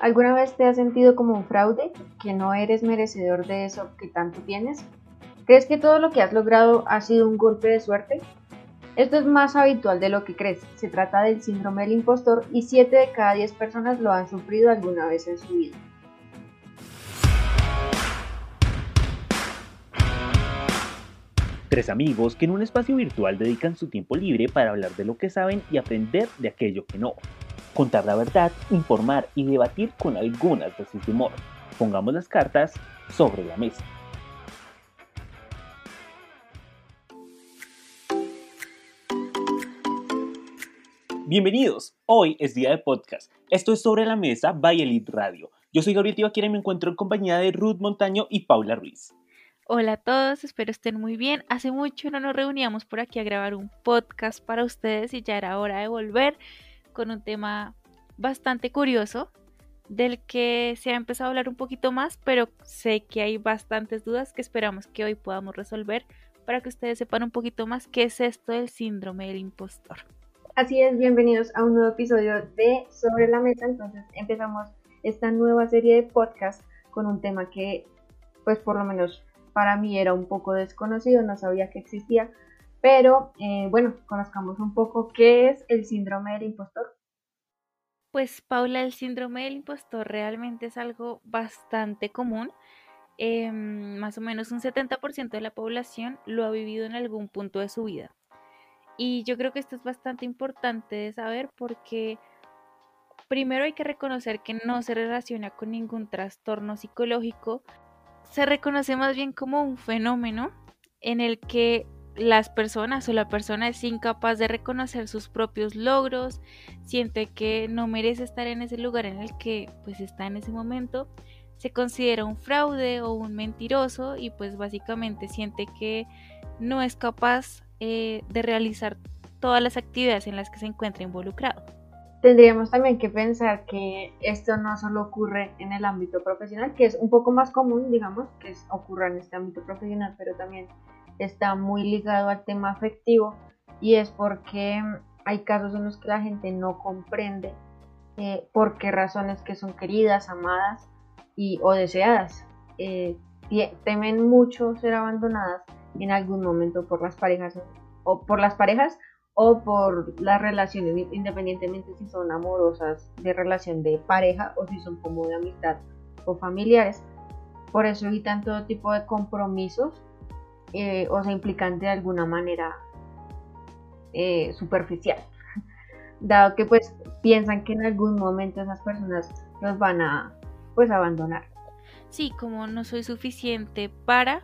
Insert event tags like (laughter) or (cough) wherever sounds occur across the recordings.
¿Alguna vez te has sentido como un fraude, que no eres merecedor de eso que tanto tienes? ¿Crees que todo lo que has logrado ha sido un golpe de suerte? Esto es más habitual de lo que crees. Se trata del síndrome del impostor y 7 de cada 10 personas lo han sufrido alguna vez en su vida. Tres amigos que en un espacio virtual dedican su tiempo libre para hablar de lo que saben y aprender de aquello que no contar la verdad, informar y debatir con algunas de humor. Pongamos las cartas sobre la mesa. Bienvenidos, hoy es día de podcast. Esto es Sobre la Mesa by Elite Radio. Yo soy Gabriel Tibaquira y me encuentro en compañía de Ruth Montaño y Paula Ruiz. Hola a todos, espero estén muy bien. Hace mucho no nos reuníamos por aquí a grabar un podcast para ustedes y ya era hora de volver con un tema bastante curioso del que se ha empezado a hablar un poquito más, pero sé que hay bastantes dudas que esperamos que hoy podamos resolver para que ustedes sepan un poquito más qué es esto del síndrome del impostor. Así es, bienvenidos a un nuevo episodio de Sobre la Mesa. Entonces empezamos esta nueva serie de podcast con un tema que, pues por lo menos para mí era un poco desconocido, no sabía que existía, pero eh, bueno, conozcamos un poco qué es el síndrome del impostor. Pues Paula, el síndrome del impostor realmente es algo bastante común. Em, más o menos un 70% de la población lo ha vivido en algún punto de su vida. Y yo creo que esto es bastante importante de saber porque primero hay que reconocer que no se relaciona con ningún trastorno psicológico, se reconoce más bien como un fenómeno en el que las personas o la persona es incapaz de reconocer sus propios logros, siente que no merece estar en ese lugar en el que pues está en ese momento, se considera un fraude o un mentiroso y pues básicamente siente que no es capaz eh, de realizar todas las actividades en las que se encuentra involucrado. Tendríamos también que pensar que esto no solo ocurre en el ámbito profesional, que es un poco más común, digamos, que ocurra en este ámbito profesional, pero también está muy ligado al tema afectivo y es porque hay casos en los que la gente no comprende eh, por qué razones que son queridas, amadas y, o deseadas. Eh, temen mucho ser abandonadas en algún momento por las parejas o por las parejas o por las relaciones, independientemente si son amorosas, de relación de pareja o si son como de amistad o familiares. Por eso evitan todo tipo de compromisos eh, o sea, implicante de alguna manera eh, superficial, (laughs) dado que pues piensan que en algún momento esas personas los van a pues abandonar. Sí, como no soy suficiente para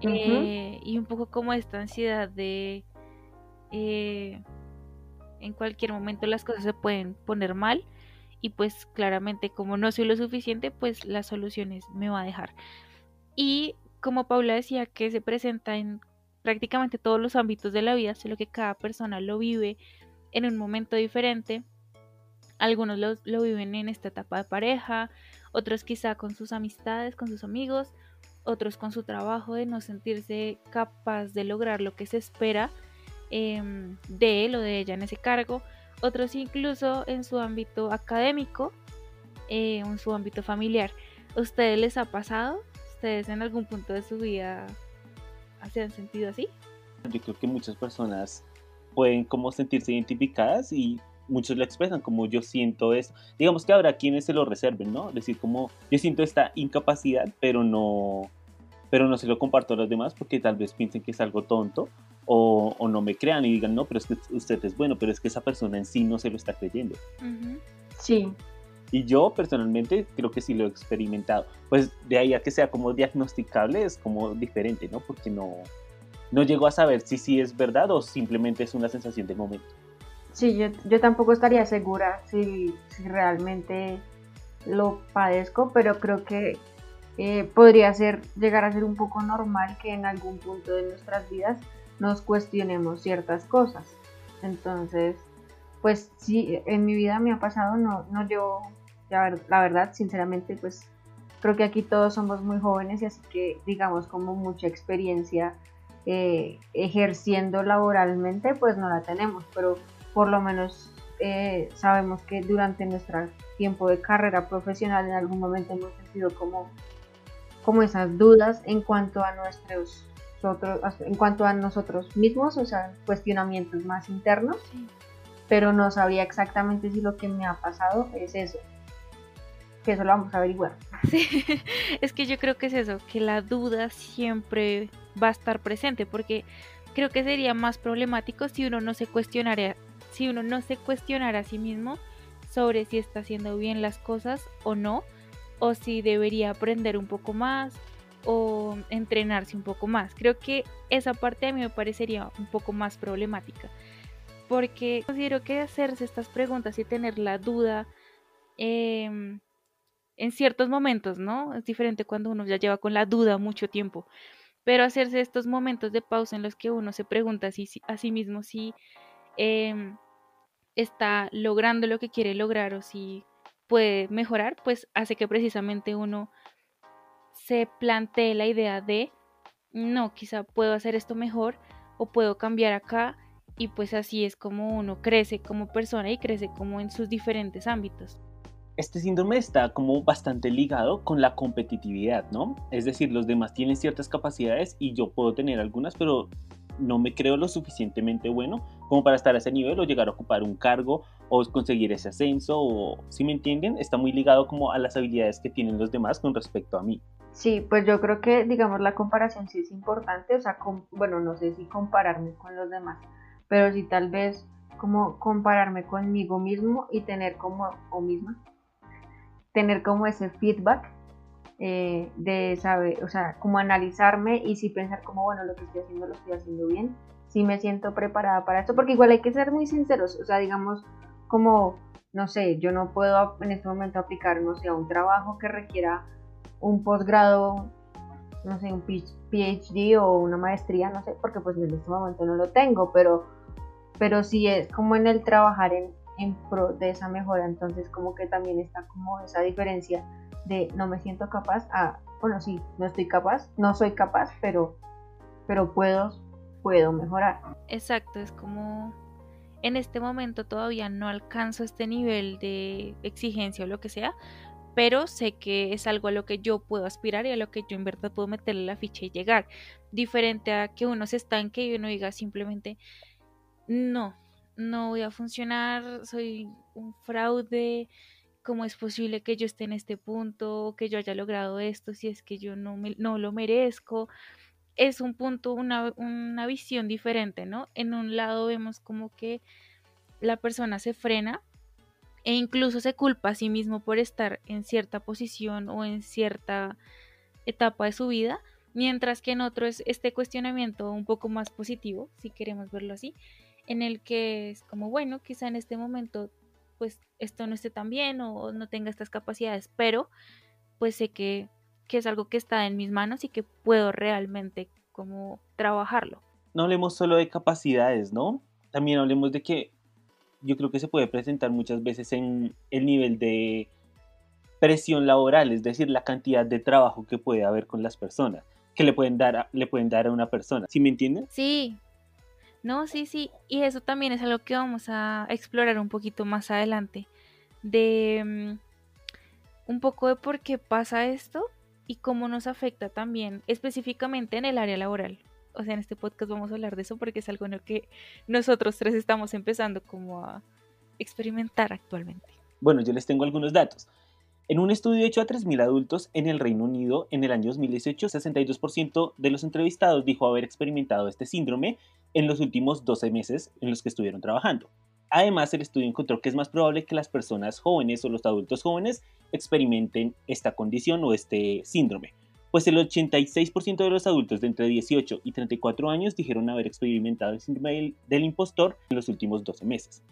eh, y un poco como esta ansiedad de en cualquier momento las cosas se pueden poner mal y pues claramente como no soy lo suficiente pues las soluciones me va a dejar. Y como Paula decía, que se presenta en prácticamente todos los ámbitos de la vida, solo que cada persona lo vive en un momento diferente. Algunos lo, viven en esta etapa de pareja, otros quizá con sus amistades, con sus amigos, otros con su trabajo de no sentirse capaz de lograr lo que se espera em, de él o de ella en ese cargo, otros incluso en su ámbito académico, eh, en su ámbito familiar. ¿A ustedes les ha pasado? ¿Ustedes en algún punto de su vida se han sentido así? Yo creo que muchas personas pueden como sentirse identificadas y muchos lo expresan como yo siento eso. Digamos que habrá quienes se lo reserven, ¿no? Decir como yo siento esta incapacidad, pero no, pero no se lo comparto a los demás porque tal vez piensen que es algo tonto o, o, no me crean y digan, no, pero es que usted es bueno, pero es que esa persona en sí no se lo está creyendo. Sí, y yo personalmente creo que sí lo he experimentado. Pues de ahí a que sea como diagnosticable es como diferente, ¿no? Porque no, no llego a saber si sí es verdad o simplemente es una sensación de momento. Sí, yo, yo tampoco estaría segura si, si, realmente lo padezco, pero creo que eh, podría ser, llegar a ser un poco normal que en algún punto de nuestras vidas nos cuestionemos ciertas cosas. Entonces, pues sí, en mi vida me ha pasado, no, no yo la, verdad, sinceramente, pues creo que aquí todos somos muy jóvenes y así que digamos como mucha experiencia eh, ejerciendo laboralmente, pues no la tenemos, pero por lo menos eh, sabemos que durante nuestro tiempo de carrera profesional en algún momento hemos sentido como, como esas dudas en cuanto a nuestros en cuanto a nosotros mismos, o sea, cuestionamientos más internos, pero no sabría exactamente si lo que me ha pasado es eso, que eso lo vamos a averiguar. Sí, (laughs) es que yo creo que es eso, que la duda siempre va a estar presente, porque creo que sería más problemático si uno no se cuestionara, si uno no se cuestionara a sí mismo sobre si está haciendo bien las cosas o no, o si debería aprender un poco más, o entrenarse un poco más. Creo que esa parte a mí me parecería un poco más problemática, porque considero que hacerse estas preguntas y tener la duda em, en ciertos momentos, ¿no? Es diferente cuando uno ya lleva con la duda mucho tiempo, pero hacerse estos momentos de pausa en los que uno se pregunta a sí, mismo si em, está logrando lo que quiere lograr o si puede mejorar, pues hace que precisamente uno se plantee la idea de, no, quizá puedo hacer esto mejor o puedo cambiar acá y pues así es como uno crece como persona y crece como en sus diferentes ámbitos. Este síndrome está como bastante ligado con la competitividad, ¿no? Es decir, los demás tienen ciertas capacidades y yo puedo tener algunas, pero no me creo lo suficientemente bueno como para estar a ese nivel o llegar a ocupar un cargo o conseguir ese ascenso o, si me entienden, está muy ligado como a las habilidades que tienen los demás con respecto a mí. Sí, pues yo creo que, digamos, la comparación sí es importante, o sea, bueno, no sé si compararme con los demás, pero sí tal vez como compararme conmigo mismo y tener como, o misma, tener como ese feedback eh, de saber, o sea, como analizarme y sí pensar como, bueno, lo que estoy haciendo lo estoy haciendo bien, si me siento preparada para esto, porque igual hay que ser muy sinceros, o sea, digamos, como, no sé, yo no puedo en este momento aplicar, no sé, a un trabajo que requiera un posgrado, no sé, un PhD o una maestría, no sé, porque pues en este momento no lo tengo, pero, pero sí es como en el trabajar en, en pro de esa mejora, entonces como que también está como esa diferencia de no me siento capaz a, bueno, sí, no estoy capaz, no soy capaz, pero, pero puedo, puedo mejorar. Exacto, es como en este momento todavía no alcanzo este nivel de exigencia o lo que sea, pero sé que es algo a lo que yo puedo aspirar y a lo que yo en verdad puedo meterle la ficha y llegar. Diferente a que uno se estanque y uno diga simplemente, no, no voy a funcionar, soy un fraude, ¿cómo es posible que yo esté en este punto, que yo haya logrado esto, si es que yo no, me, no lo merezco? Es un punto, una, una visión diferente, ¿no? En un lado vemos como que la persona se frena e incluso se culpa a sí mismo por estar en cierta posición o en cierta etapa de su vida, mientras que en otro es este cuestionamiento un poco más positivo, si queremos verlo así, en el que es como, bueno, quizá en este momento pues esto no esté tan bien o no tenga estas capacidades, pero pues sé que, que es algo que está en mis manos y que puedo realmente como trabajarlo. No hablemos solo de capacidades, ¿no? También hablemos de que yo creo que se puede presentar muchas veces en el nivel de presión laboral, es decir, la cantidad de trabajo que puede haber con las personas, que le pueden dar a, le pueden dar a una persona. ¿Sí me entienden? Sí. No, sí, sí. Y eso también es algo que vamos a explorar un poquito más adelante. De mm, un poco de por qué pasa esto y cómo nos afecta también específicamente en el área laboral o sea, en este podcast vamos a hablar de eso porque es algo en lo que nosotros tres estamos empezando como a experimentar actualmente. Bueno, yo les tengo algunos datos. En un estudio hecho a 3.000 adultos en el Reino Unido en el año 2018, 62% de los entrevistados dijo haber experimentado este síndrome en los últimos 12 meses en los que estuvieron trabajando. Además, el estudio encontró que es más probable que las personas jóvenes o los adultos jóvenes experimenten esta condición o este síndrome, pues el 86% de los adultos de entre 18 y 34 años dijeron haber experimentado el síndrome del impostor en los últimos 12 meses.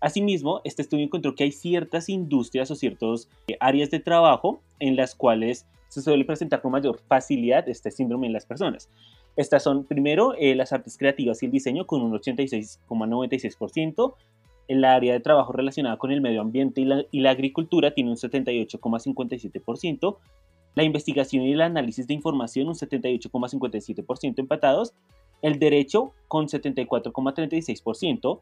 Asimismo, este estudio encontró que hay ciertas industrias o ciertas eh, áreas de trabajo en las cuales se suele presentar con mayor facilidad este síndrome en las personas. Estas son, primero, eh, las artes creativas y el diseño con un 86,96%. El área de trabajo relacionada con el medio ambiente y la, y la agricultura tiene un 78,57%. La investigación y el análisis de información un 78,57% empatados, el derecho con 74,36%,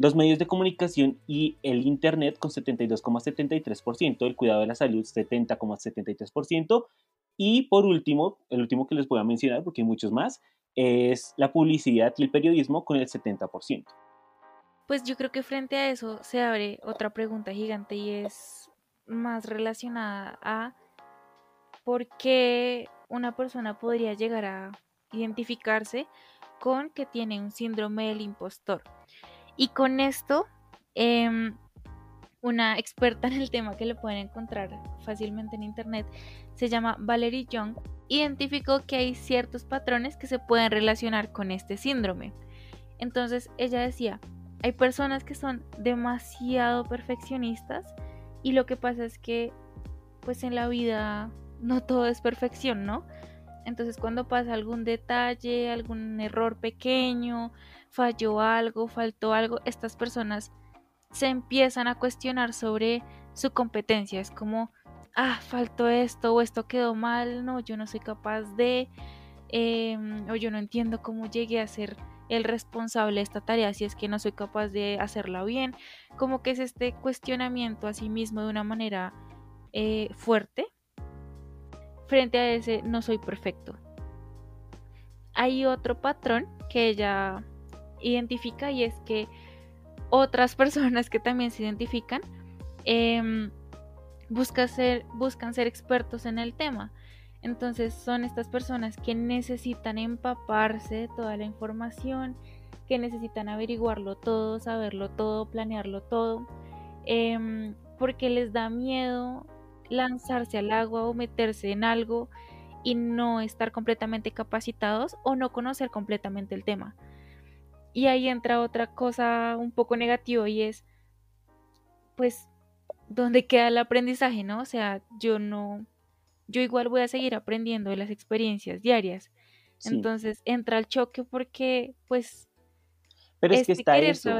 los medios de comunicación y el Internet con 72,73%, el cuidado de la salud 70,73%, y por último, el último que les voy a mencionar, porque hay muchos más, es la publicidad y el periodismo con el 70%. Pues yo creo que frente a eso se abre otra pregunta gigante y es más relacionada a por qué una persona podría llegar a identificarse con que tiene un síndrome del impostor. Y con esto, em, una experta en el tema que le pueden encontrar fácilmente en internet, se llama Valerie Young, identificó que hay ciertos patrones que se pueden relacionar con este síndrome. Entonces ella decía, hay personas que son demasiado perfeccionistas y lo que pasa es que pues en la vida no todo es perfección, ¿no? Entonces cuando pasa algún detalle, algún error pequeño, falló algo, faltó algo, estas personas se empiezan a cuestionar sobre su competencia. Es como, ah, faltó esto o esto quedó mal, no, yo no soy capaz de, em, o yo no entiendo cómo llegué a ser el responsable de esta tarea si es que no soy capaz de hacerla bien, como que es este cuestionamiento a sí mismo de una manera eh, fuerte frente a ese no soy perfecto. Hay otro patrón que ella identifica y es que otras (laughs) personas que también se identifican em, buscan, ser, buscan ser expertos en el tema. Entonces son estas personas que necesitan empaparse de toda la información, que necesitan averiguarlo todo, saberlo todo, planearlo todo, em, porque les da miedo lanzarse al agua o meterse en algo y no estar completamente capacitados o no conocer completamente el tema. Y ahí entra otra cosa un poco negativa y es, pues, ¿dónde queda el aprendizaje, no? O sea, yo no, yo igual voy a seguir aprendiendo de las experiencias diarias. Entonces entra el choque porque, pues, pero es que está eso.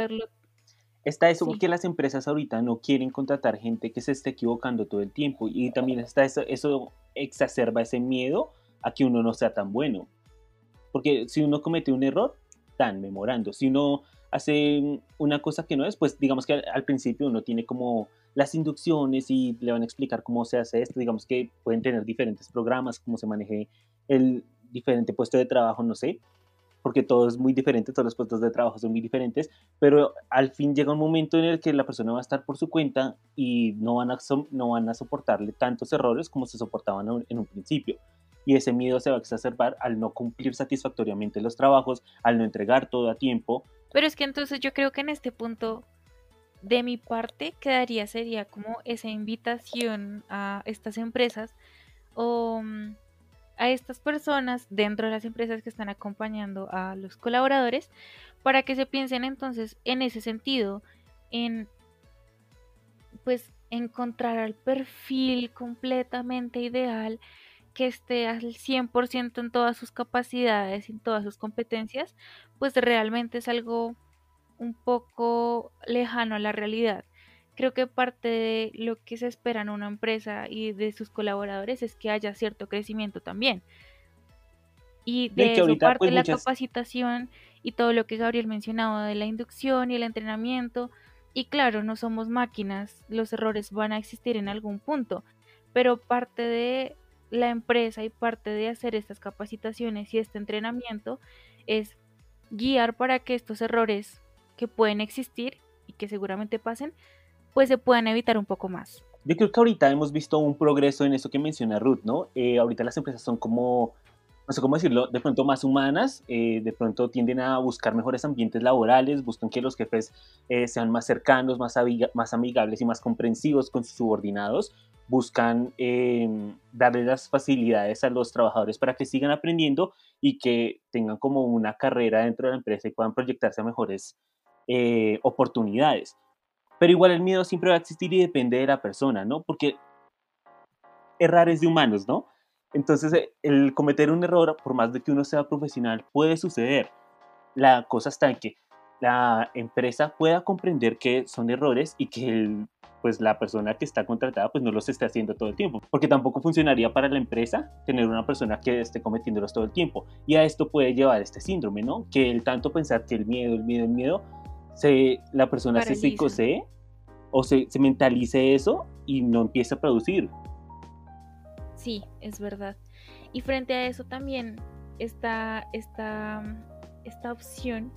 Está eso porque las empresas ahorita no quieren contratar gente que se esté equivocando todo el tiempo y también está eso, eso exacerba ese miedo a que uno no sea tan bueno. Porque si uno comete un error, están memorando. Si uno hace una cosa que no es, pues digamos que al, principio uno tiene como las inducciones y le van a explicar cómo se hace esto. Digamos que pueden tener diferentes programas, cómo se maneje el diferente puesto de trabajo, no sé, porque todo es muy diferente, todos los puestos de trabajo son muy diferentes, pero al fin llega un momento en el que la persona va a estar por su cuenta y no van a, no van a soportarle tantos errores como se soportaban en un principio y ese miedo se va a exacerbar al no cumplir satisfactoriamente los trabajos, al no entregar todo a tiempo. Pero es que entonces yo creo que en este punto de mi parte quedaría sería como esa invitación a estas empresas o mm, a estas personas dentro de las empresas que están acompañando a los colaboradores para que se piensen entonces en ese sentido en pues encontrar al perfil completamente ideal que esté al 100% en todas sus capacidades en todas sus competencias, pues realmente es algo un poco lejano a la realidad. Creo que parte de lo que se espera en una empresa y de sus colaboradores es que haya cierto crecimiento también. Y de, eso parte pues, la capacitación y todo lo que Gabriel mencionaba de la inducción y el entrenamiento. Y claro, no somos máquinas, los errores van a existir en algún punto, pero parte de la empresa y parte de hacer estas capacitaciones y este entrenamiento es guiar para que estos errores que pueden existir y que seguramente pasen, pues se puedan evitar un poco más. Yo creo que ahorita hemos visto un progreso en eso que menciona Ruth, ¿no? Eh, ahorita las empresas son como, no sé cómo decirlo, de pronto más humanas, eh, de pronto tienden a buscar mejores ambientes laborales, buscan que los jefes eh, sean más cercanos, más, más amigables y más comprensivos con sus subordinados, buscan eh, darle las facilidades a los trabajadores para que sigan aprendiendo y que tengan como una carrera dentro de la empresa y puedan proyectarse a mejores eh, oportunidades. Pero igual el miedo siempre va a existir y depende de la persona, ¿no? Porque errar es de humanos, ¿no? Entonces, eh, el cometer un error, por más de que uno sea profesional, puede suceder. La cosa está en que la empresa pueda comprender que son errores y que el pues la persona que está contratada pues no los esté haciendo todo el tiempo, porque tampoco funcionaría para la empresa tener una persona que esté cometiéndolos todo el tiempo. Y a esto puede llevar este síndrome, ¿no? Que el tanto pensar que el miedo, el miedo, el miedo se, la persona se psicosee o se, se mentalice eso y no empieza a producir. Sí, es verdad. Y frente a eso también está esta, esta opción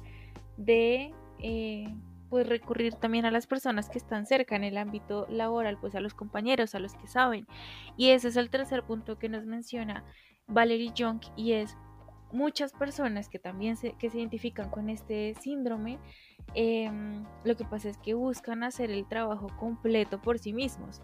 de eh, pues recurrir también a las personas que están cerca en el ámbito laboral, pues a los compañeros, a los que saben. Y ese es el tercer punto que nos menciona Valerie Young y es muchas personas que también se, que se identifican con este síndrome, em, lo que pasa es que buscan hacer el trabajo completo por sí mismos.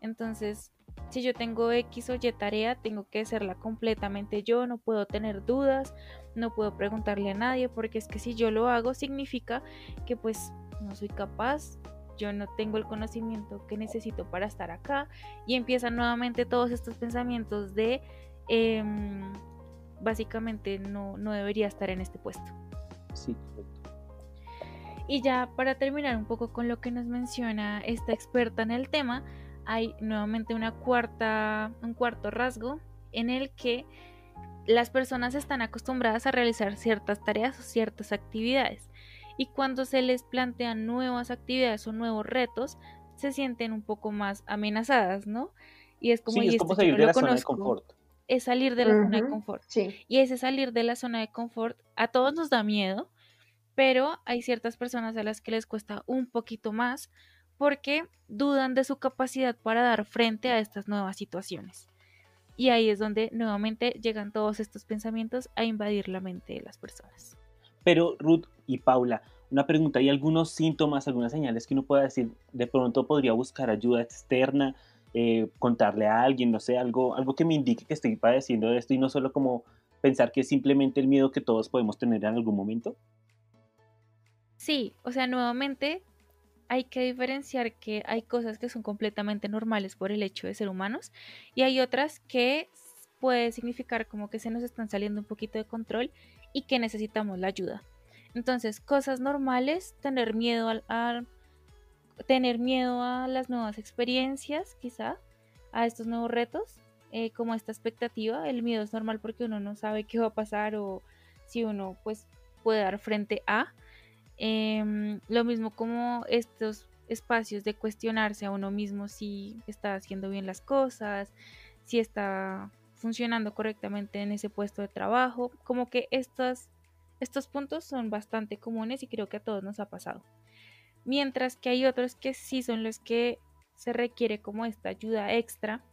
Entonces, si yo tengo X o Y tarea, tengo que hacerla completamente yo, no puedo tener dudas, no puedo preguntarle a nadie, porque es que si yo lo hago significa que pues no soy capaz, yo no tengo el conocimiento que necesito para estar acá y empiezan nuevamente todos estos pensamientos de em, básicamente no, no debería estar en este puesto. Sí, correcto. Y ya para terminar un poco con lo que nos menciona esta experta en el tema, hay nuevamente una cuarta, un cuarto rasgo en el que las personas están acostumbradas a realizar ciertas tareas o ciertas actividades y cuando se les plantean nuevas actividades o nuevos retos se sienten un poco más amenazadas, ¿no? Y es como, es como salir de la zona de confort. Es salir de la zona de confort. Y ese salir de la zona de confort a todos nos da miedo, pero hay ciertas personas a las que les cuesta un poquito más porque dudan de su capacidad para dar frente a estas nuevas situaciones. Y ahí es donde nuevamente llegan todos estos pensamientos a invadir la mente de las personas. Pero Ruth y Paula, una pregunta, ¿hay algunos síntomas, algunas señales que uno pueda decir, de pronto podría buscar ayuda externa, eh, contarle a alguien, no sé, algo, algo que me indique que estoy padeciendo esto y no solo como pensar que es simplemente el miedo que todos podemos tener en algún momento? Sí, o sea, nuevamente hay que diferenciar que hay cosas que son completamente normales por el hecho de ser humanos y hay otras que puede significar como que se nos están saliendo un poquito de control y que necesitamos la ayuda. Entonces, cosas normales, tener miedo a, tener miedo a las nuevas experiencias, quizá, a estos nuevos retos, eh, como esta expectativa. El miedo es normal porque uno no sabe qué va a pasar o si uno pues puede dar frente a. Em, lo mismo como estos espacios de cuestionarse a uno mismo si está haciendo bien las cosas, si está funcionando correctamente en ese puesto de trabajo, como que estos, estos puntos son bastante comunes y creo que a todos nos ha pasado. Mientras que hay otros que sí son los que se requiere como esta ayuda extra,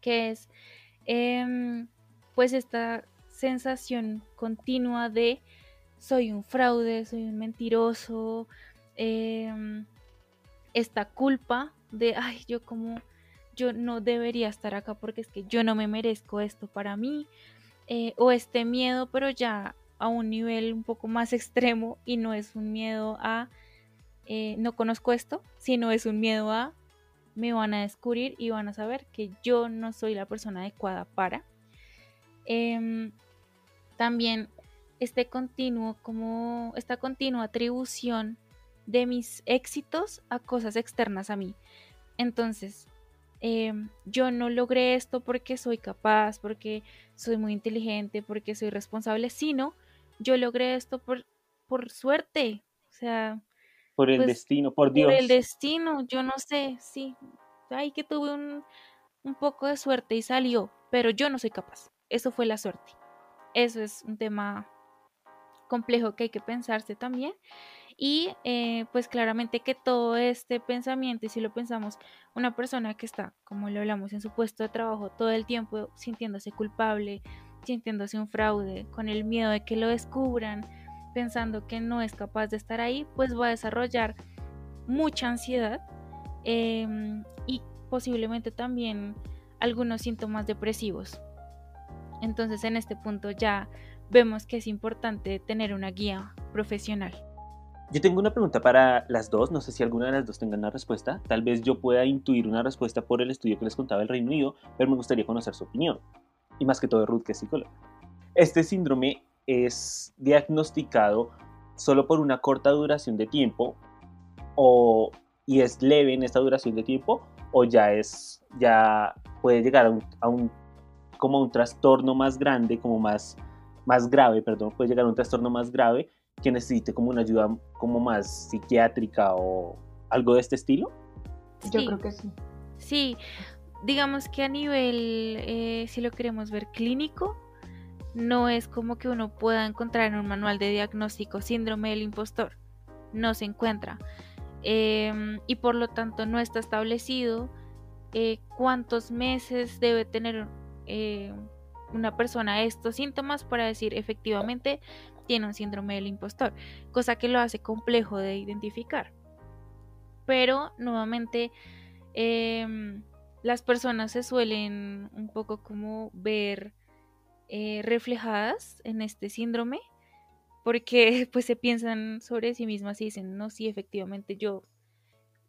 que es em, pues esta sensación continua de soy un fraude, soy un mentiroso, em, esta culpa de, ay, yo como, yo no debería estar acá porque es que yo no me merezco esto para mí, eh, o este miedo, pero ya a un nivel un poco más extremo y no es un miedo a, eh, no conozco esto, sino es un miedo a, me van a descubrir y van a saber que yo no soy la persona adecuada para. Em, también este continuo, como esta continua atribución de mis éxitos a cosas externas a mí. Entonces, em, yo no logré esto porque soy capaz, porque soy muy inteligente, porque soy responsable, sino yo logré esto por, por suerte, o sea... Por el pues, destino, por Dios. Por el destino, yo no sé, sí. Ay, que tuve un, un poco de suerte y salió, pero yo no soy capaz. Eso fue la suerte. Eso es un tema complejo que hay que pensarse también. Y eh, pues claramente que todo este pensamiento, y si lo pensamos, una persona que está, como lo hablamos, en su puesto de trabajo todo el tiempo sintiéndose culpable, sintiéndose un fraude, con el miedo de que lo descubran, pensando que no es capaz de estar ahí, pues va a desarrollar mucha ansiedad em, y posiblemente también algunos síntomas depresivos. Entonces en este punto ya vemos que es importante tener una guía profesional. Yo tengo una pregunta para las dos, no sé si alguna de las dos tenga una respuesta, tal vez yo pueda intuir una respuesta por el estudio que les contaba el Reino Unido, pero me gustaría conocer su opinión, y más que todo Ruth, que es psicóloga. Este síndrome es diagnosticado solo por una corta duración de tiempo o, y es leve en esta duración de tiempo o ya es ya puede llegar a un, a un como un trastorno más grande como más más grave, perdón, puede llegar a un trastorno más grave que necesite como una ayuda como más psiquiátrica o algo de este estilo? Yo creo que sí. Sí, digamos que a nivel, eh, si lo queremos ver clínico, no es como que uno pueda encontrar en un manual de diagnóstico síndrome del impostor. No se encuentra. Em, y por lo tanto no está establecido eh, cuántos meses debe tener eh, una persona estos síntomas para decir efectivamente tiene un síndrome del impostor, cosa que lo hace complejo de identificar. Pero nuevamente em, las personas se suelen un poco como ver eh, reflejadas en este síndrome porque (laughs) pues se piensan sobre sí mismas y dicen, no, sí, efectivamente yo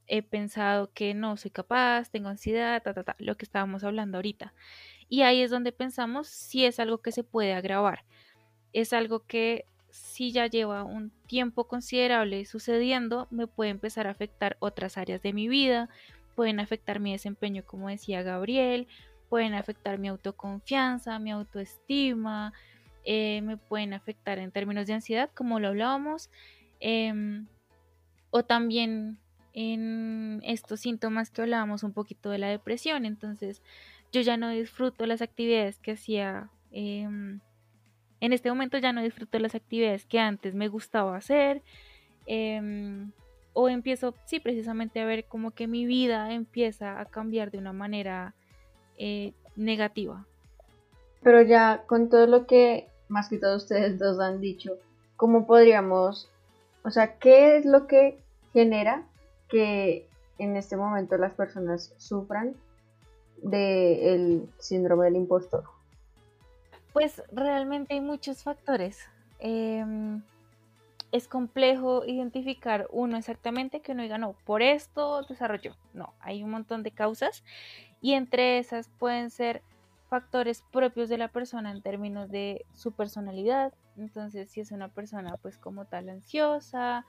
he pensado que no soy capaz, tengo ansiedad, ta, ta, ta, lo que estábamos hablando ahorita. Y ahí es donde pensamos si es algo que se puede agravar. Es algo que si ya lleva un tiempo considerable sucediendo, me puede empezar a afectar otras áreas de mi vida, pueden afectar mi desempeño, como decía Gabriel, pueden afectar mi autoconfianza, mi autoestima, eh, me pueden afectar en términos de ansiedad, como lo hablábamos, em, o también en estos síntomas que hablábamos un poquito de la depresión. Entonces, yo ya no disfruto las actividades que hacía. Em, en este momento ya no disfruto las actividades que antes me gustaba hacer. Em, o empiezo, sí, precisamente a ver como que mi vida empieza a cambiar de una manera eh, negativa. Pero ya con todo lo que más que todos ustedes dos han dicho, ¿cómo podríamos, o sea, qué es lo que genera que en este momento las personas sufran del síndrome del impostor? Pues realmente hay muchos factores. Em, es complejo identificar uno exactamente que uno diga, no, por esto desarrolló. No, hay un montón de causas y entre esas pueden ser factores propios de la persona en términos de su personalidad. Entonces, si es una persona pues como tal ansiosa,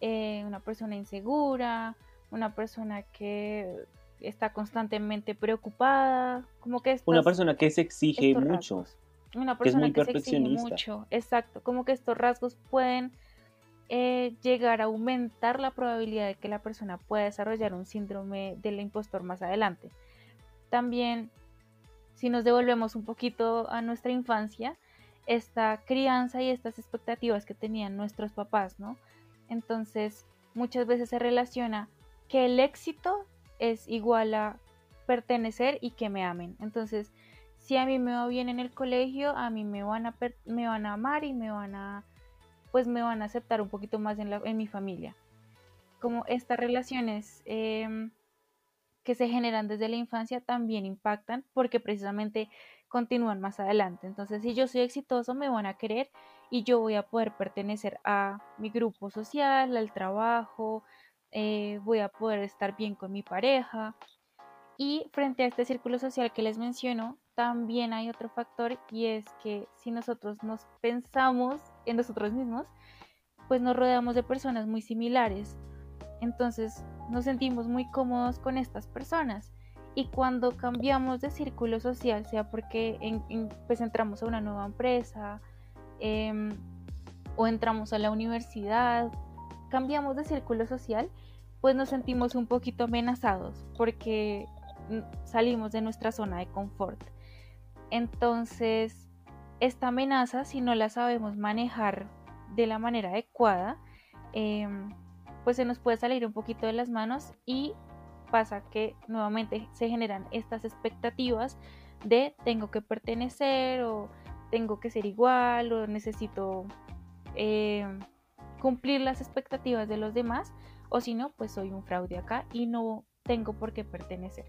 eh, una persona insegura, una persona que está constantemente preocupada, como que una persona que se exige mucho. Una persona que, se exige mucho, exacto, como que estos rasgos pueden eh, llegar a aumentar la probabilidad de que la persona pueda desarrollar un síndrome del impostor más adelante. También si nos devolvemos un poquito a nuestra infancia, esta crianza y estas expectativas que tenían nuestros papás, ¿no? Entonces, muchas veces se relaciona que el éxito es igual a pertenecer y que me amen. Entonces, si a mí me va bien en el colegio, a mí me van a, me van a amar y me van a, pues me van a aceptar un poquito más en, la, en mi familia. Como estas relaciones eh, que se generan desde la infancia también impactan porque precisamente continúan más adelante. Entonces, si yo soy exitoso, me van a querer y yo voy a poder pertenecer a mi grupo social, al trabajo, eh, voy a poder estar bien con mi pareja. Y frente a este círculo social que les menciono, también hay otro factor y es que si nosotros nos pensamos en nosotros mismos, pues nos rodeamos de personas muy similares. Entonces, nos sentimos muy cómodos con estas personas. Y cuando cambiamos de círculo social, sea porque pues entramos a una nueva empresa em, o entramos a la universidad, cambiamos de círculo social, pues nos sentimos un poquito amenazados porque salimos de nuestra zona de confort. Entonces, esta amenaza, si no la sabemos manejar de la manera adecuada, eh, pues se nos puede salir un poquito de las manos y pasa que nuevamente se generan estas expectativas de tengo que pertenecer o tengo que ser igual o necesito eh, cumplir las expectativas de los demás o si no pues soy un fraude acá y no tengo por qué pertenecer.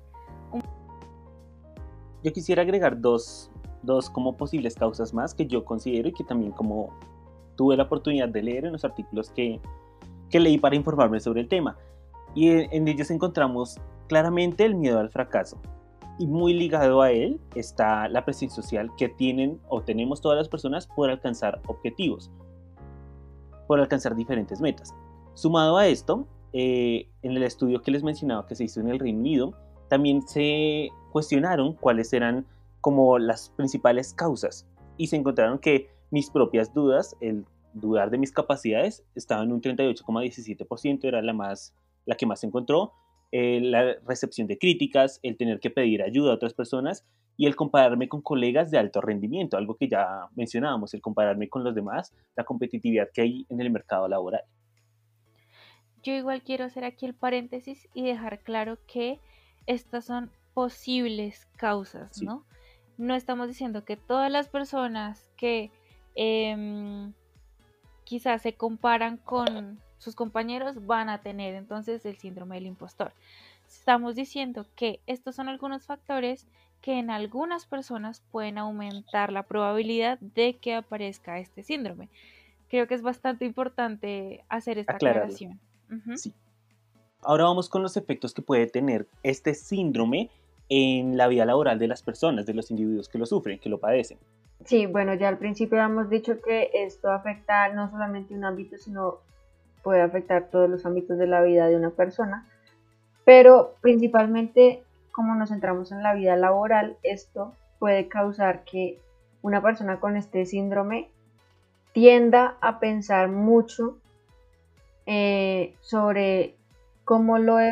Yo quisiera agregar dos, dos como posibles causas más que yo considero y que también como tuve la oportunidad de leer en los artículos que, que leí para informarme sobre el tema. Y en ellos encontramos claramente el miedo al fracaso. Y muy ligado a él está la presión social que tienen o tenemos todas las personas por alcanzar objetivos, por alcanzar diferentes metas. Sumado a esto, eh, en el estudio que les mencionaba que se hizo en el Reino Unido, también se cuestionaron cuáles eran como las principales causas y se encontraron que mis propias dudas, el dudar de mis capacidades estaba en un 38,17%, era la, más, la que más se encontró. Eh, la recepción de críticas, el tener que pedir ayuda a otras personas y el compararme con colegas de alto rendimiento, algo que ya mencionábamos, el compararme con los demás, la competitividad que hay en el mercado laboral. Yo igual quiero hacer aquí el paréntesis y dejar claro que estas son posibles causas, ¿no? No estamos diciendo que todas las personas que em, quizás se comparan con sus compañeros van a tener entonces el síndrome del impostor. Estamos diciendo que estos son algunos factores que en algunas personas pueden aumentar la probabilidad de que aparezca este síndrome. Creo que es bastante importante hacer esta aclaración. Sí. Ahora vamos con los efectos que puede tener este síndrome en la vida laboral de las personas, de los individuos que lo sufren, que lo padecen. Sí, bueno, ya al principio hemos dicho que esto afecta no solamente un ámbito, sino puede afectar todos los ámbitos de la vida de una persona, pero principalmente como nos centramos en la vida laboral, esto puede causar que una persona con este síndrome tienda a pensar mucho eh, sobre cómo lo e-,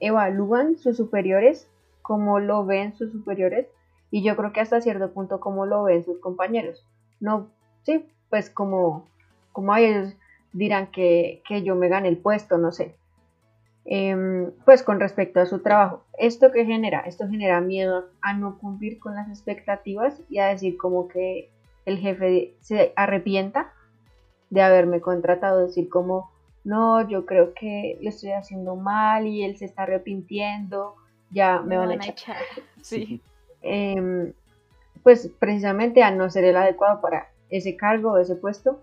evalúan sus superiores, cómo lo ven sus superiores y yo creo que hasta cierto punto cómo lo ven sus compañeros. No, sí, pues como, como ellos dirán que, que yo me gane el puesto, no sé. Em, pues con respecto a su trabajo. ¿Esto que genera? Esto genera miedo a no cumplir con las expectativas y a decir como que el jefe se arrepienta de haberme contratado, decir como, no, yo creo que lo estoy haciendo mal y él se está arrepintiendo, ya me, van, a echar. (laughs) Sí. Em, pues precisamente a no ser el adecuado para ese cargo o ese puesto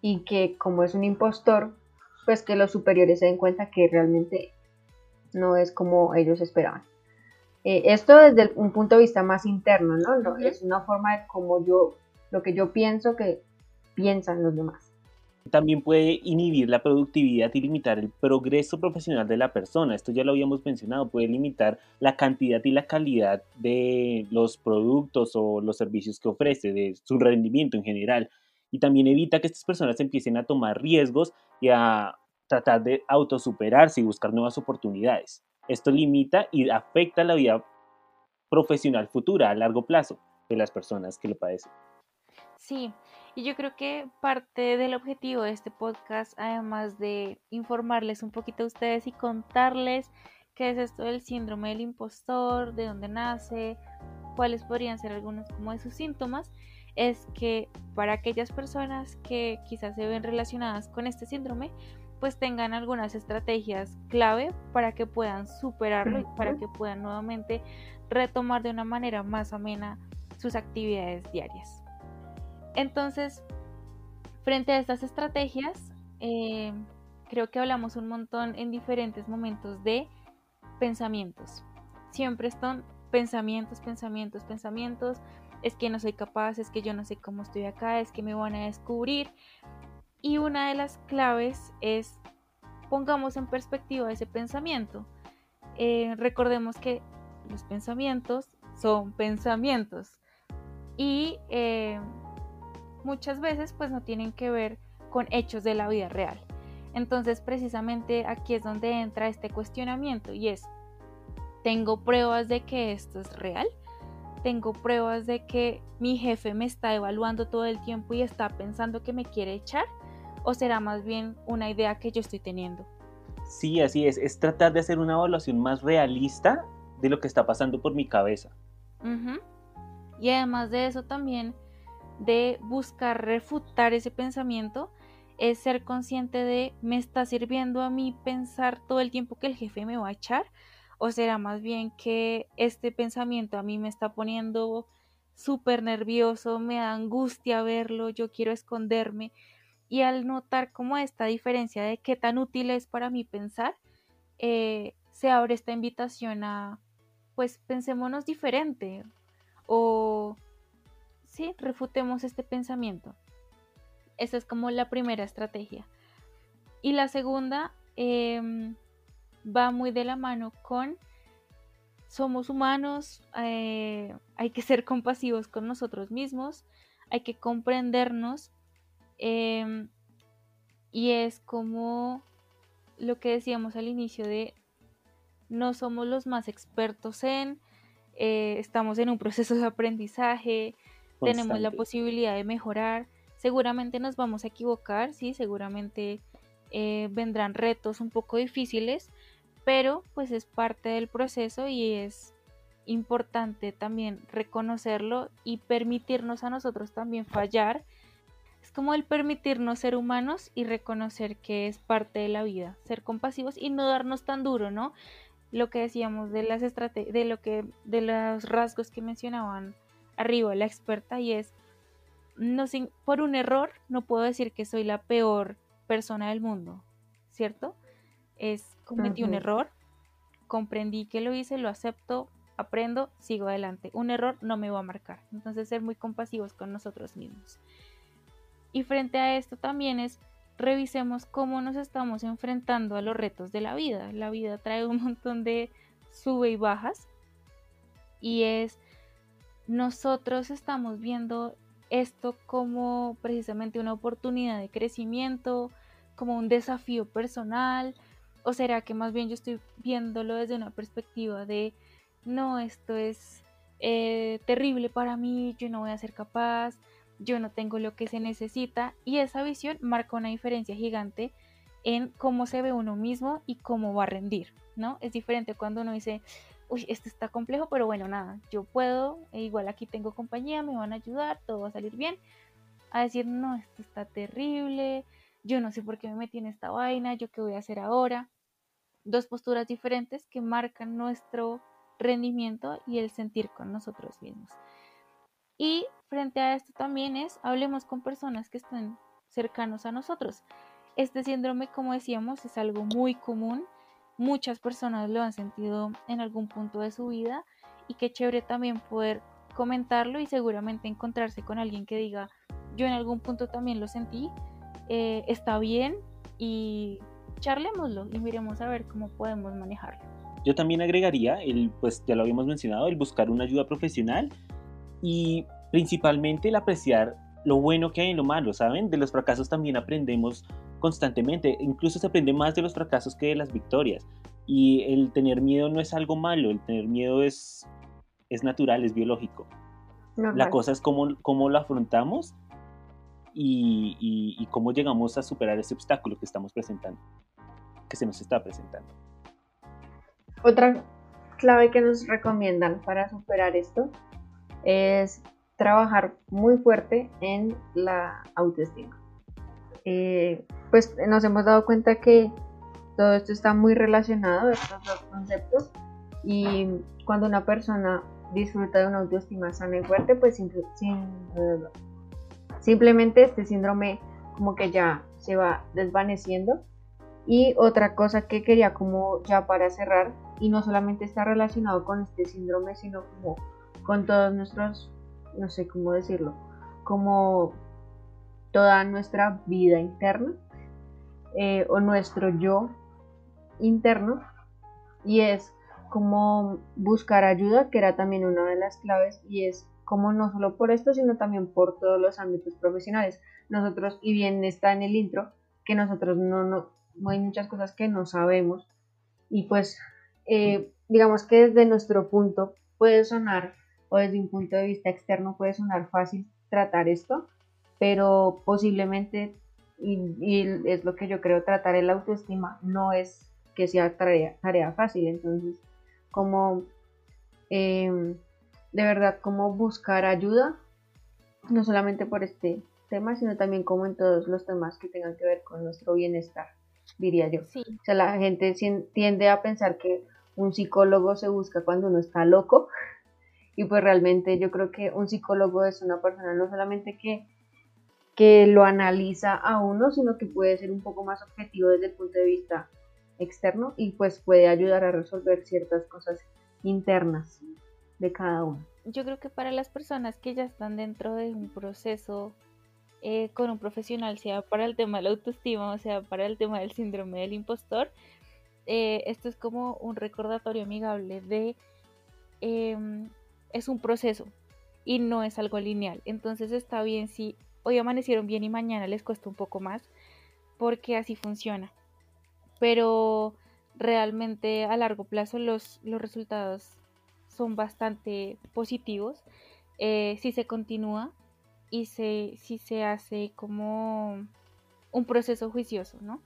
y que como es un impostor, pues que los superiores se den cuenta que realmente no es como ellos esperaban. Eh, esto desde un punto de vista más interno, ¿no? no Es una forma de como yo, lo que yo pienso que piensan los demás. También puede inhibir la productividad y limitar el progreso profesional de la persona. Esto ya lo habíamos mencionado, puede limitar la cantidad y la calidad de los productos o los servicios que ofrece, de su rendimiento en general y también evita que estas personas empiecen a tomar riesgos y a tratar de autosuperarse y buscar nuevas oportunidades. Esto limita y afecta la vida profesional futura a largo plazo de las personas que lo padecen. Sí, y yo creo que parte del objetivo de este podcast, además de informarles un poquito a ustedes y contarles qué es esto del síndrome del impostor, de dónde nace, cuáles podrían ser algunos de sus síntomas, es que para aquellas personas que quizás se ven relacionadas con este síndrome, pues tengan algunas estrategias clave para que puedan superarlo y para que puedan nuevamente retomar de una manera más amena sus actividades diarias. Entonces, frente a estas estrategias, eh, creo que hablamos un montón en diferentes momentos de pensamientos. Siempre están pensamientos, pensamientos, pensamientos, es que no soy capaz, es que yo no sé cómo estoy acá, es que me van a descubrir. Y una de las claves es pongamos en perspectiva ese pensamiento. Eh, recordemos que los pensamientos son pensamientos y eh, muchas veces pues no tienen que ver con hechos de la vida real. Entonces precisamente aquí es donde entra este cuestionamiento y es, ¿tengo pruebas de que esto es real? Tengo pruebas de que mi jefe me está evaluando todo el tiempo y está pensando que me quiere echar? ¿O será más bien una idea que yo estoy teniendo? Sí, así es. Es tratar de hacer una evaluación más realista de lo que está pasando por mi cabeza. Y además de eso también, de buscar refutar ese pensamiento, es ser consciente de, ¿me está sirviendo a mí pensar todo el tiempo que el jefe me va a echar? ¿O será más bien que este pensamiento a mí me está poniendo súper nervioso, me da angustia verlo, yo quiero esconderme? Y al notar como esta diferencia de qué tan útil es para mí pensar, eh, se abre esta invitación a, pues pensémonos diferente o, sí, refutemos este pensamiento. Esa es como la primera estrategia. Y la segunda, eh, va muy de la mano con somos humanos, eh, hay que ser compasivos con nosotros mismos, hay que comprendernos Em, y es como lo que decíamos al inicio de no somos los más expertos en, eh, estamos en un proceso de aprendizaje, tenemos la posibilidad de mejorar, seguramente nos vamos a equivocar, sí, seguramente eh, vendrán retos un poco difíciles, pero pues es parte del proceso y es importante también reconocerlo y permitirnos a nosotros también fallar. Es como el permitirnos ser humanos y reconocer que es parte de la vida, ser compasivos y no darnos tan duro, ¿no? Lo que decíamos de las de lo que, de los rasgos que mencionaban arriba la experta y es, no sin, por un error no puedo decir que soy la peor persona del mundo, ¿cierto? Es cometí un error, comprendí que lo hice, lo acepto, aprendo, sigo adelante. Un error no me va a marcar. Entonces ser muy compasivos con nosotros mismos. Y frente a esto también es revisemos cómo nos estamos enfrentando a los retos de la vida. La vida trae un (laughs) montón de sube y bajas y es nosotros estamos viendo esto como precisamente una oportunidad de crecimiento, como un desafío personal, o será que más bien yo estoy viéndolo desde una perspectiva de no, esto es eh, terrible para mí, yo no voy a ser capaz, yo no tengo lo que se necesita y esa visión marca una diferencia gigante en cómo se ve uno mismo y cómo va a rendir, ¿no? Es diferente cuando uno dice, uy, esto está complejo, pero bueno, nada, yo puedo, e igual aquí tengo compañía, me van a ayudar, todo va a salir bien, a decir, no, esto está terrible, yo no sé por qué me metí en esta vaina, yo qué voy a hacer ahora. Dos posturas diferentes que marcan nuestro rendimiento y el sentir con nosotros mismos. Y frente a esto también es, hablemos con personas que estén cercanos a nosotros. Este síndrome, como decíamos, es algo muy común. Muchas personas lo han sentido en algún punto de su vida y qué chévere también poder comentarlo y seguramente encontrarse con alguien que diga, yo en algún punto también lo sentí, eh, está bien y charlémoslo y miremos a ver cómo podemos manejarlo. Yo también agregaría, el, pues ya lo habíamos mencionado, el buscar una ayuda profesional y principalmente el apreciar lo bueno que hay en lo malo, ¿saben? De los fracasos también aprendemos constantemente, incluso se aprende más de los fracasos que de las victorias. Y el tener miedo no es algo malo, el tener miedo es, es natural, es biológico. La cosa es cómo, cómo lo afrontamos y, y, cómo llegamos a superar ese obstáculo que estamos presentando, que se nos está presentando. Otra clave que nos recomiendan para superar esto es trabajar muy fuerte en la autoestima. Eh, pues nos hemos dado cuenta que todo esto está muy relacionado, estos dos conceptos, y cuando una persona disfruta de una autoestima sana y fuerte, pues sin, simplemente este síndrome como que ya se va desvaneciendo. Y otra cosa que quería como ya para cerrar, y no solamente está relacionado con este síndrome, sino como con todos nuestros, no sé cómo decirlo, como toda nuestra vida interna eh, o nuestro yo interno y es como buscar ayuda, que era también una de las claves, y es como no solo por esto, sino también por todos los ámbitos profesionales. Nosotros, y bien está en el intro, que nosotros no, no, hay muchas cosas que no sabemos, y pues eh, digamos que desde nuestro punto puede sonar, o desde un punto de vista externo puede sonar fácil tratar esto, pero posiblemente, y, es lo que yo creo, tratar el autoestima no es que sea tarea, tarea fácil, entonces como em, de verdad como buscar ayuda, no solamente por este tema, sino también como en todos los temas que tengan que ver con nuestro bienestar, diría yo. O sea, la gente tiende a pensar que un psicólogo se busca cuando uno está loco. (laughs) Y pues realmente yo creo que un psicólogo es una persona no solamente que, que lo analiza a uno, sino que puede ser un poco más objetivo desde el punto de vista externo y pues puede ayudar a resolver ciertas cosas internas cada uno. Yo creo que para las personas que ya están dentro de un proceso eh, con un profesional, sea para el tema de la autoestima o sea para el tema del síndrome del impostor, eh, esto es como un recordatorio amigable de em, es un proceso y no es algo lineal. Entonces está bien si hoy amanecieron bien y mañana les cuesta un poco más, porque así funciona. Pero realmente a largo plazo los, los resultados son bastante positivos eh, si se continúa y se, si se hace como un proceso juicioso, ¿no?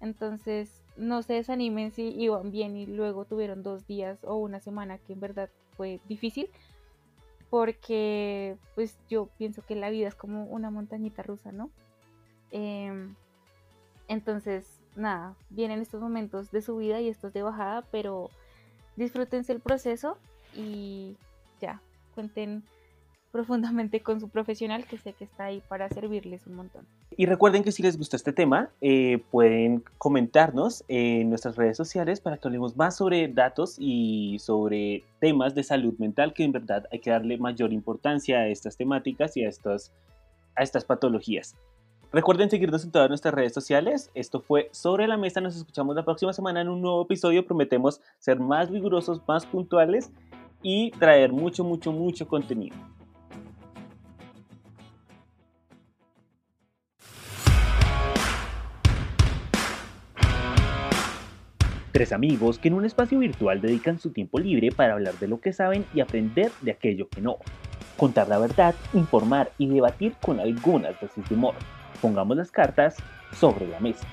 Entonces, no se desanimen si iban bien y luego tuvieron dos días o una semana que en verdad fue difícil, porque pues yo pienso que la vida es como una montañita rusa, ¿no? Em, entonces, nada, vienen estos momentos de subida y estos de bajada, pero disfrútense el proceso y ya, cuenten (laughs) profundamente con su profesional que sé que está ahí para servirles un montón. Y recuerden que si les gusta este tema, eh, pueden comentarnos en nuestras redes sociales para que hablemos más sobre datos y sobre temas de salud mental, que en verdad hay que darle mayor importancia a estas temáticas y a, estos, a estas patologías. Recuerden seguirnos en todas nuestras redes sociales. Esto fue Sobre la Mesa. Nos escuchamos la próxima semana en un nuevo episodio. Prometemos ser más rigurosos, más puntuales y traer mucho, mucho, mucho contenido. Tres amigos que en un espacio virtual dedican su tiempo libre para hablar de lo que saben y aprender de aquello que no. Contar la verdad, informar y debatir con algunas de humor. Pongamos las cartas sobre la mesa.